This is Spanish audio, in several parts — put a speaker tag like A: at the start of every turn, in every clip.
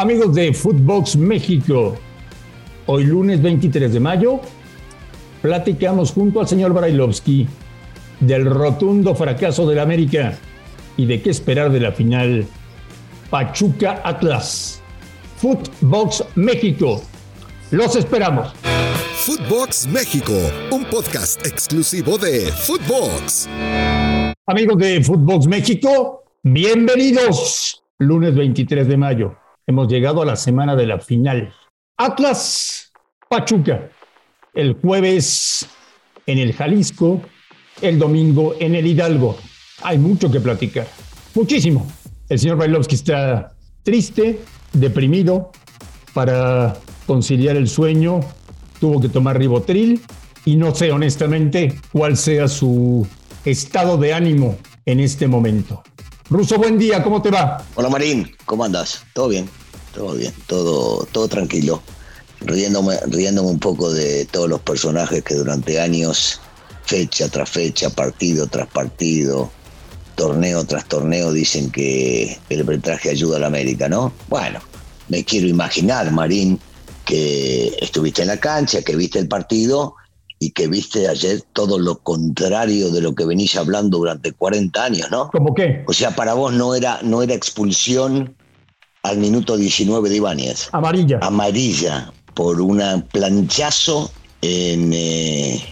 A: Amigos de Footbox México, hoy lunes 23 de mayo, platicamos junto al señor Brailovsky del rotundo fracaso del América y de qué esperar de la final Pachuca Atlas. Footbox México, los esperamos.
B: Footbox México, un podcast exclusivo de Footbox.
A: Amigos de Footbox México, bienvenidos. Lunes 23 de mayo. Hemos llegado a la semana de la final. Atlas Pachuca. El jueves en el Jalisco, el domingo en el Hidalgo. Hay mucho que platicar. Muchísimo. El señor Bailovsky está triste, deprimido. Para conciliar el sueño, tuvo que tomar ribotril y no sé honestamente cuál sea su estado de ánimo en este momento. Ruso, buen día, ¿cómo te va?
C: Hola Marín, ¿cómo andas? ¿Todo bien? Todo bien, todo, todo tranquilo. Riéndome, riéndome un poco de todos los personajes que durante años, fecha tras fecha, partido tras partido, torneo tras torneo, dicen que el arbitraje ayuda a la América, ¿no? Bueno, me quiero imaginar, Marín, que estuviste en la cancha, que viste el partido y que viste ayer todo lo contrario de lo que venís hablando durante 40 años, ¿no?
A: ¿Cómo qué?
C: O sea, para vos no era, no era expulsión al minuto 19 de Ibáñez.
A: Amarilla.
C: Amarilla por un planchazo en, eh,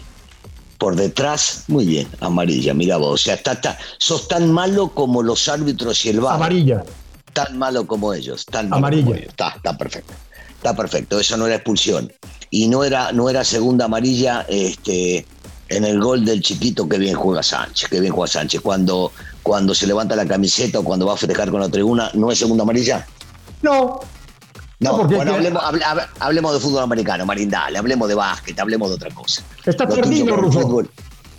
C: por detrás. Muy bien, amarilla, mira vos. O sea, está, está, sos tan malo como los árbitros y el VAR.
A: Amarilla.
C: Tan malo como ellos. Tan
A: amarilla.
C: Está, está perfecto. Está perfecto. Eso no era expulsión. Y no era, no era segunda amarilla este, en el gol del chiquito que bien juega Sánchez. Que bien juega Sánchez. Cuando, cuando se levanta la camiseta o cuando va a festejar con la tribuna, ¿no es segunda amarilla?
A: No.
C: No, bueno, hablemos, hablemos, de fútbol americano, Marindale, hablemos de básquet, hablemos de otra cosa.
A: Está lo perdido, tuyo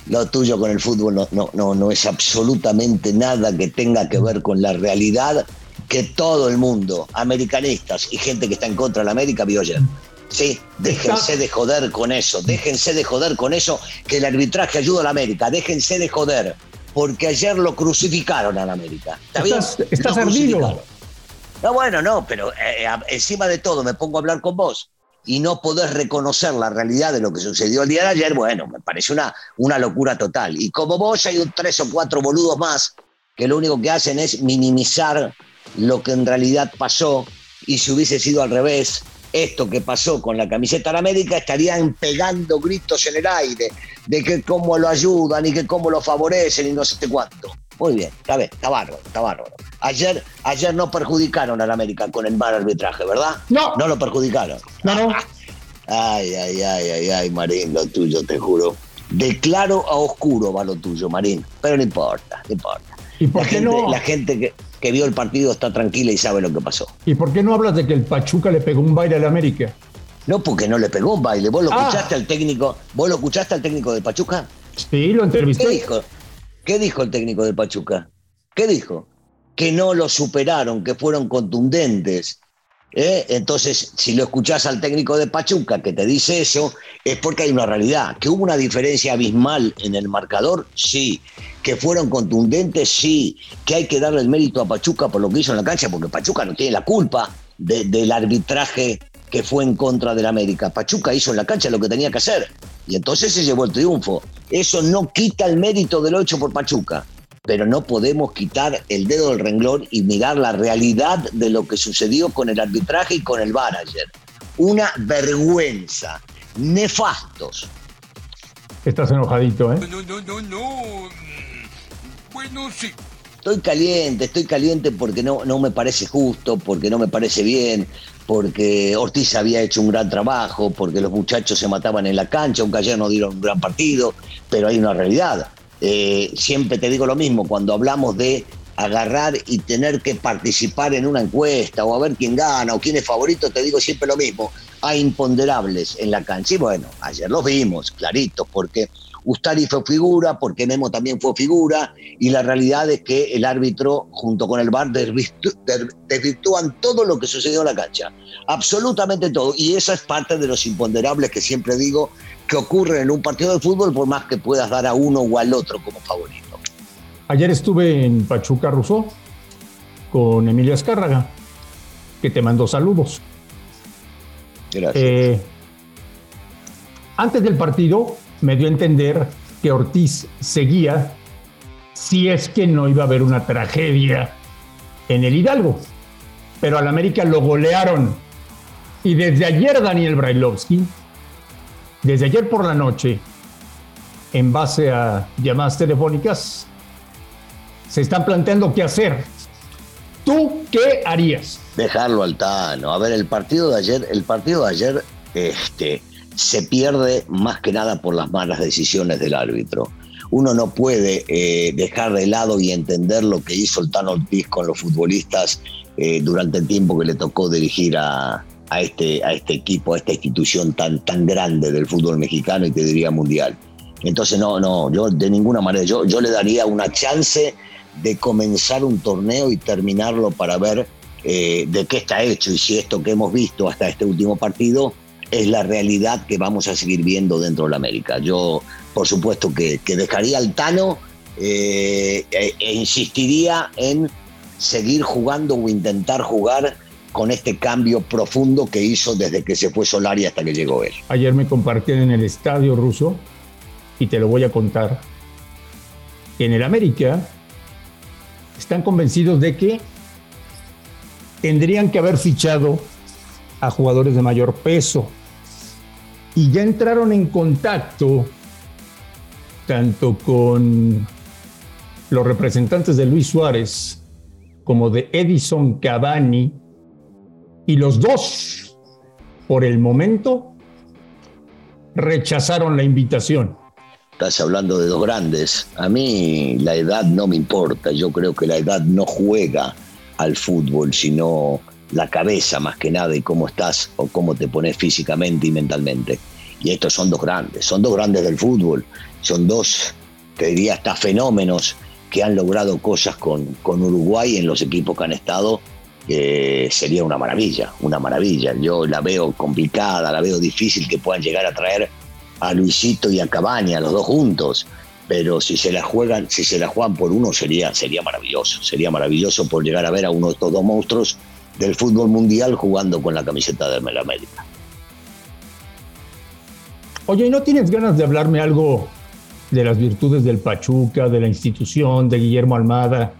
C: Lo tuyo con el fútbol no, no, no, no es absolutamente nada que tenga que ver con la realidad que todo el mundo, americanistas y gente que está en contra de la América, vio ayer. Sí, déjense de joder con eso, déjense de joder con eso, que el arbitraje ayuda a la América, déjense de joder, porque ayer lo crucificaron a la América. ¿Está
A: estás, bien? Estás ardido.
C: No, bueno, no, pero eh, eh, encima de todo me pongo a hablar con vos y no podés reconocer la realidad de lo que sucedió el día de ayer, bueno, me parece una, una locura total. Y como vos hay un tres o cuatro boludos más que lo único que hacen es minimizar lo que en realidad pasó y si hubiese sido al revés, esto que pasó con la camiseta de América estarían pegando gritos en el aire de que cómo lo ayudan y que cómo lo favorecen y no sé cuánto. Muy bien, está bien, está bárbaro, está bárbaro. Ayer, ayer no perjudicaron al América con el mal arbitraje, ¿verdad?
A: No.
C: No lo perjudicaron.
A: No, no.
C: Ay, ay, ay, ay, ay, Marín, lo tuyo, te juro. De claro a oscuro va lo tuyo, Marín. Pero no importa, no importa.
A: ¿Y por qué no?
C: La gente que, que vio el partido está tranquila y sabe lo que pasó.
A: ¿Y por qué no hablas de que el Pachuca le pegó un baile al América?
C: No, porque no le pegó un baile. ¿Vos lo ah. escuchaste al técnico? ¿Vos lo escuchaste al técnico de Pachuca?
A: Sí, lo entrevisté.
C: ¿Qué dijo? ¿Qué dijo el técnico de Pachuca? ¿Qué dijo? Que no lo superaron, que fueron contundentes. ¿Eh? Entonces, si lo escuchás al técnico de Pachuca que te dice eso, es porque hay una realidad. ¿Que hubo una diferencia abismal en el marcador? Sí. ¿Que fueron contundentes? Sí. ¿Que hay que darle el mérito a Pachuca por lo que hizo en la cancha? Porque Pachuca no tiene la culpa del arbitraje que fue en contra del América. Pachuca hizo en la cancha lo que tenía que hacer y entonces se llevó el triunfo. Eso no quita el mérito de lo hecho por Pachuca, pero no podemos quitar el dedo del renglón y mirar la realidad de lo que sucedió con el arbitraje y con el VAR ayer. Una vergüenza. Nefastos.
A: Estás enojadito, ¿eh?
D: No, no, no, no. Bueno, sí.
C: Estoy caliente, estoy caliente porque no, no me parece justo, porque no me parece bien, porque Ortiz había hecho un gran trabajo, porque los muchachos se mataban en la cancha, aunque ayer no dieron un gran partido, pero hay una realidad. Eh, siempre te digo lo mismo, cuando hablamos de agarrar y tener que participar en una encuesta o a ver quién gana o quién es favorito, te digo siempre lo mismo. Hay imponderables en la cancha. Y bueno, ayer los vimos, claritos, porque Ustari fue figura, porque Memo también fue figura, y la realidad es que el árbitro, junto con el VAR, desvirtúan todo lo que sucedió en la cancha. Absolutamente todo. Y esa es parte de los imponderables que siempre digo que ocurren en un partido de fútbol, por más que puedas dar a uno o al otro como favorito.
A: Ayer estuve en Pachuca Rousseau con Emilio Azcárraga que te mandó saludos.
C: Gracias.
A: Eh, antes del partido me dio a entender que Ortiz seguía si es que no iba a haber una tragedia en el Hidalgo. Pero al América lo golearon. Y desde ayer Daniel Brailovsky, desde ayer por la noche, en base a llamadas telefónicas, se están planteando qué hacer. ¿Tú qué harías?
C: Dejarlo al Tano. A ver, el partido de ayer, el partido de ayer, este, se pierde más que nada por las malas decisiones del árbitro. Uno no puede eh, dejar de lado y entender lo que hizo el Tano Ortiz con los futbolistas eh, durante el tiempo que le tocó dirigir a, a, este, a este equipo, a esta institución tan, tan grande del fútbol mexicano y te diría mundial. Entonces, no, no, yo de ninguna manera, yo, yo le daría una chance de comenzar un torneo y terminarlo para ver eh, de qué está hecho y si esto que hemos visto hasta este último partido es la realidad que vamos a seguir viendo dentro de la América. Yo, por supuesto, que, dejaría al Tano eh, e, e, insistiría en seguir jugando o intentar jugar con este cambio profundo que hizo desde que se fue Solari hasta que llegó él.
A: Ayer me compartieron en el estadio ruso y te lo voy a contar. En el América están convencidos de que tendrían que haber fichado a jugadores de mayor peso y ya entraron en contacto tanto con los representantes de Luis Suárez como de Edison Cavani y los dos, por el momento, rechazaron la invitación.
C: Estás hablando de dos grandes. A mí la edad no me importa. Yo creo que la edad no juega al fútbol, sino la cabeza más que nada y cómo estás o cómo te pones físicamente y mentalmente. Y estos son dos grandes, son dos grandes del fútbol, son dos, te diría, hasta fenómenos que han logrado cosas con, con Uruguay en los equipos que han estado. Sería una maravilla, una maravilla. Yo la veo complicada, la veo difícil que puedan llegar a traer a Luisito y a Cabaña, los dos juntos. Pero si se la juegan, si se la juegan por uno, sería, sería maravilloso. Sería maravilloso por llegar a ver a uno de estos dos monstruos del fútbol mundial jugando con la camiseta de América.
A: Oye, ¿y no tienes ganas de hablarme algo de las virtudes del Pachuca, de la institución, de Guillermo Almada,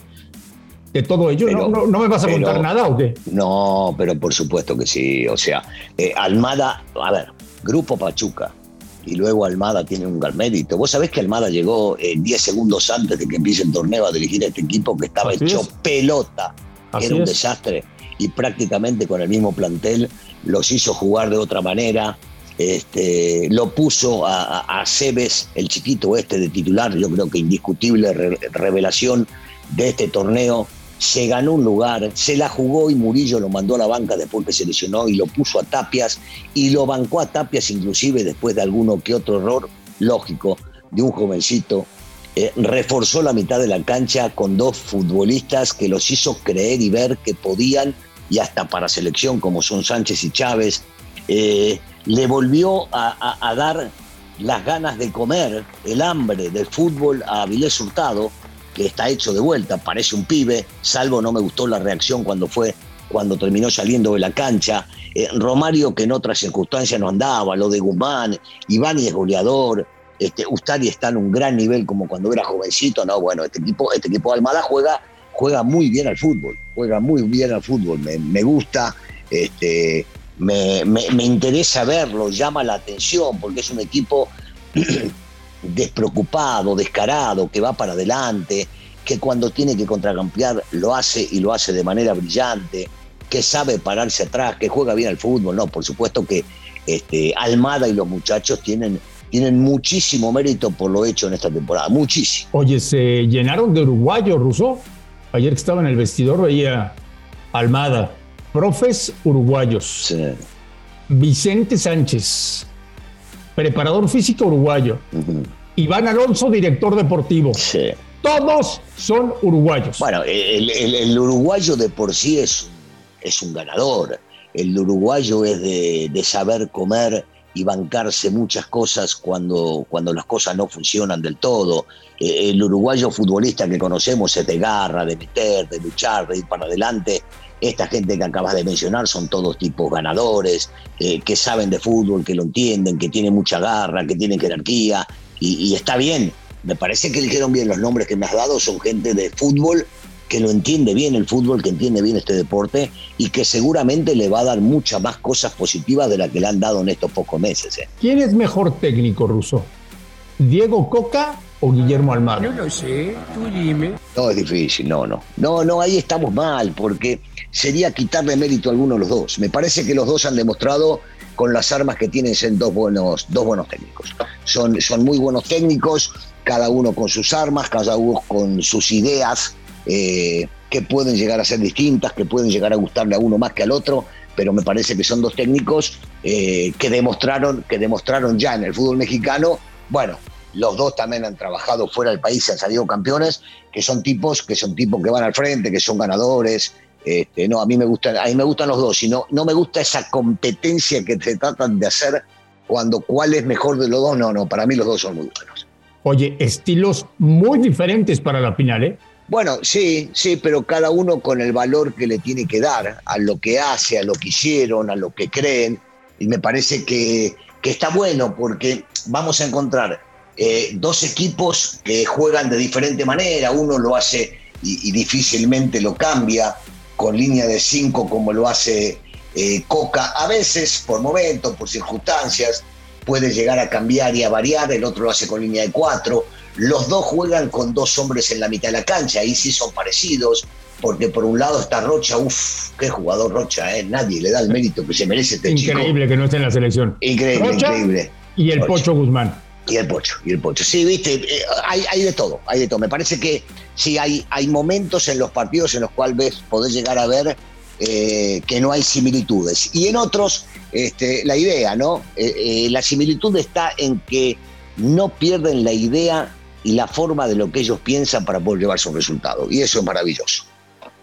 A: de todo ello? ¿No, me vas a contar nada o qué?
C: No, pero por supuesto que sí. O sea, eh, Almada, a ver, Grupo Pachuca, y luego Almada tiene un gran mérito. Vos sabés que Almada llegó 10 eh, segundos antes de que empiece el torneo a dirigir a este equipo que estaba hecho pelota, era un desastre, y prácticamente con el mismo plantel los hizo jugar de otra manera. Este, lo puso a, a, Cebes, el chiquito este de titular, yo creo que indiscutible revelación de este torneo se ganó un lugar, se la jugó y Murillo lo mandó a la banca después que se lesionó y lo puso a Tapias y lo bancó a Tapias inclusive después de alguno que otro error lógico de un jovencito. Eh, reforzó la mitad de la cancha con dos futbolistas que los hizo creer y ver que podían y hasta para selección como son Sánchez y Chávez. Eh, le volvió a, dar las ganas de comer, el hambre del fútbol a Avilés Hurtado, está hecho de vuelta, parece un pibe, salvo no me gustó la reacción cuando fue, cuando terminó saliendo de la cancha. Eh, Romario, que en otras circunstancias no andaba, lo de Guzmán, Iván es goleador, este, Ustari está en un gran nivel como cuando era jovencito, no, bueno, este equipo, este equipo de Almada juega, juega muy bien al fútbol, juega muy bien al fútbol, me, gusta, este, me, me interesa verlo, llama la atención, porque es un equipo despreocupado, descarado, que va para adelante, que cuando tiene que contracampear lo hace y lo hace de manera brillante, que sabe pararse atrás, que juega bien al fútbol. No, por supuesto que este, Almada y los muchachos tienen, tienen muchísimo mérito por lo hecho en esta temporada, muchísimo.
A: Oye, se llenaron de uruguayos, Russo. Ayer que estaba en el vestidor veía Almada, profes uruguayos. Vicente Sánchez, preparador físico uruguayo. Iván Alonso, director deportivo.
C: Sí.
A: Todos son uruguayos.
C: Bueno, el, uruguayo de por sí es, es un ganador. El uruguayo es de, saber comer y bancarse muchas cosas cuando, cuando las cosas no funcionan del todo. Eh, el uruguayo futbolista que conocemos es de garra, de meter, de luchar, de ir para adelante. Esta gente que acabas de mencionar son todos tipos ganadores, eh, que saben de fútbol, que lo entienden, que tienen mucha garra, que tienen jerarquía, y, está bien. Me parece que eligieron bien los nombres que me has dado, son gente de fútbol que lo entiende bien el fútbol, que entiende bien este deporte y que seguramente le va a dar muchas más cosas positivas de las que le han dado en estos pocos meses. ¿eh?
A: ¿Quién es mejor técnico ruso? ¿Diego Coca o Guillermo Almada?
D: No lo sé, tú dime.
C: No es difícil, no, no. No, no, ahí estamos mal, porque sería quitarle mérito a alguno de los dos. Me parece que los dos han demostrado con las armas que tienen ser dos buenos, dos buenos técnicos. Son, son muy buenos técnicos, cada uno con sus armas, cada uno con sus ideas, eh, que pueden llegar a ser distintas, que pueden llegar a gustarle a uno más que al otro, pero me parece que son dos técnicos eh, que demostraron, que demostraron ya en el fútbol mexicano, bueno, los dos también han trabajado fuera del país, han salido campeones, que son tipos, que son tipos que van al frente, que son ganadores. Este, no, a mí me gustan, a mí me gustan los dos, y no, no me gusta esa competencia que se tratan de hacer cuando cuál es mejor de los dos. No, no, para mí los dos son muy buenos.
A: Oye, estilos muy diferentes para la final, ¿eh?
C: Bueno, sí, sí, pero cada uno con el valor que le tiene que dar a lo que hace, a lo que hicieron, a lo que creen. Y me parece que, que está bueno porque vamos a encontrar eh, dos equipos que juegan de diferente manera. Uno lo hace y, y difícilmente lo cambia con línea de cinco como lo hace eh, Coca. A veces, por momentos, por circunstancias, puede llegar a cambiar y a variar. El otro lo hace con línea de cuatro los dos juegan con dos hombres en la mitad de la cancha, ahí sí son parecidos, porque por un lado está Rocha, uff, qué jugador Rocha, ¿eh? nadie le da el mérito que se merece este
A: Increíble
C: chico.
A: que no esté en la selección.
C: Increíble,
A: Rocha
C: increíble.
A: Y el
C: Rocha.
A: Pocho Guzmán.
C: Y el Pocho, y el Pocho. Sí, viste, eh, hay, hay de todo, hay de todo. Me parece que sí, hay, hay momentos en los partidos en los cuales ves, podés llegar a ver eh, que no hay similitudes. Y en otros, este, la idea, ¿no? Eh, la similitud está en que no pierden la idea y la forma de lo que ellos piensan para poder llevarse un resultado. Y eso es maravilloso.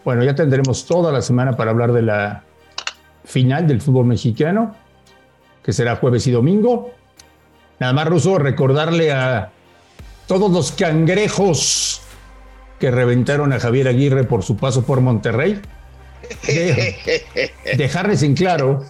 A: Bueno, ya tendremos toda la semana para hablar de la final del fútbol mexicano, que será jueves y domingo. Nada más, Ruso, recordarle a todos los cangrejos que reventaron a Javier Aguirre por su paso por Monterrey. de- dejarles en claro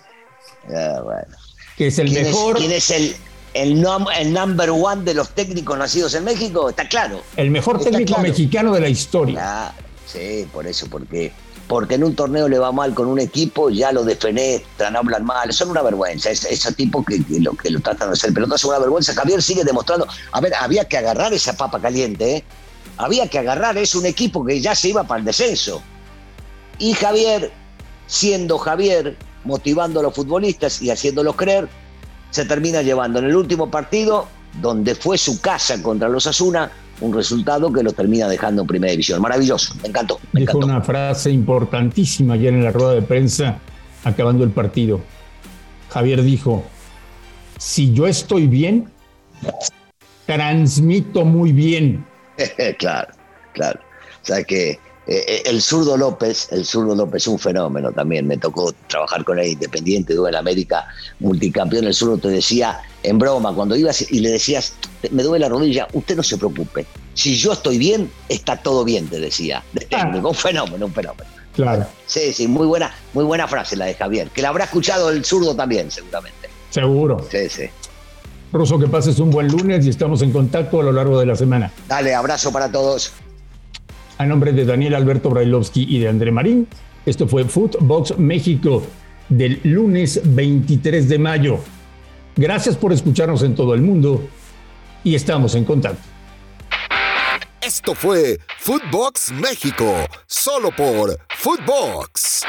C: Ah, bueno.
A: que es el
C: ¿Quién,
A: mejor,
C: es, quién es el, el, nom- el number one de los técnicos nacidos en México? Está claro.
A: el mejor
C: está
A: técnico
C: claro.
A: mexicano de la historia.
C: Sí, por eso, porque porque en un torneo le va mal con un equipo, ya lo defenestran, hablan mal, son una vergüenza. Es, ese tipo que, lo, que lo tratan de hacer pelota es una vergüenza. Javier sigue demostrando. A ver, había que agarrar esa papa caliente, ¿eh? Había que agarrar, es un equipo que ya se iba para el descenso. Y Javier, siendo Javier, motivando a los futbolistas y haciéndolos creer, se termina llevando en el último partido, donde fue su casa contra los Asuna, un resultado que lo termina dejando en primera división. Maravilloso, me encantó, me
A: Dijo
C: encantó.
A: una frase importantísima ayer en la rueda de prensa acabando el partido. Javier dijo, si yo estoy bien, transmito muy bien.
C: claro, claro. O sea que eh, eh, el zurdo López, el zurdo López es un fenómeno también. Me tocó trabajar con él independiente, la América multicampeón. El zurdo te decía en broma, cuando ibas y le decías, me duele la rodilla, usted no se preocupe. Si yo estoy bien, está todo bien, te decía. De técnico, un fenómeno, un fenómeno.
A: Claro,
C: Sí, sí, muy buena, muy buena frase la de Javier, que la habrá escuchado el zurdo también, seguramente.
A: seguro.
C: Sí, sí.
A: Ruso, que pases un buen lunes y estamos en contacto a lo largo de la semana.
C: Dale, abrazo para todos.
A: A nombre de Daniel Alberto Brailovsky y de André Marín, esto fue Footbox México del lunes 23 de mayo. Gracias por escucharnos en todo el mundo y estamos en contacto.
B: Esto fue Footbox México, solo por Footbox.